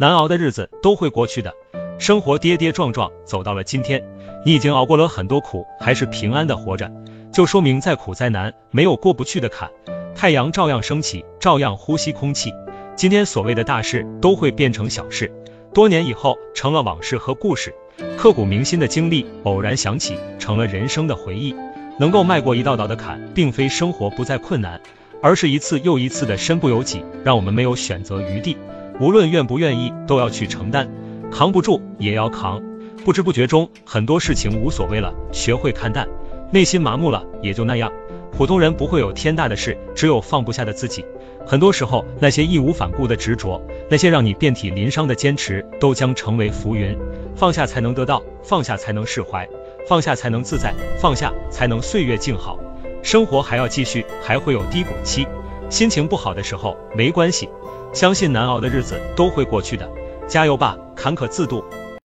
难熬的日子都会过去的。生活跌跌撞撞走到了今天，你已经熬过了很多苦，还是平安的活着，就说明再苦再难，没有过不去的坎。太阳照样升起，照样呼吸空气。今天所谓的大事都会变成小事，多年以后成了往事和故事。刻骨铭心的经历偶然想起，成了人生的回忆。能够迈过一道道的坎，并非生活不再困难，而是一次又一次的身不由己，让我们没有选择余地。无论愿不愿意，都要去承担。扛不住也要扛。不知不觉中，很多事情无所谓了，学会看淡，内心麻木了，也就那样。普通人不会有天大的事，只有放不下的自己。很多时候，那些义无反顾的执着，那些让你遍体鳞伤的坚持，都将成为浮云。放下才能得到，放下才能释怀。放下才能自在，放下才能岁月静好。生活还要继续，还会有低谷期，心情不好的时候没关系，相信难熬的日子都会过去的，加油吧！坎坷自渡，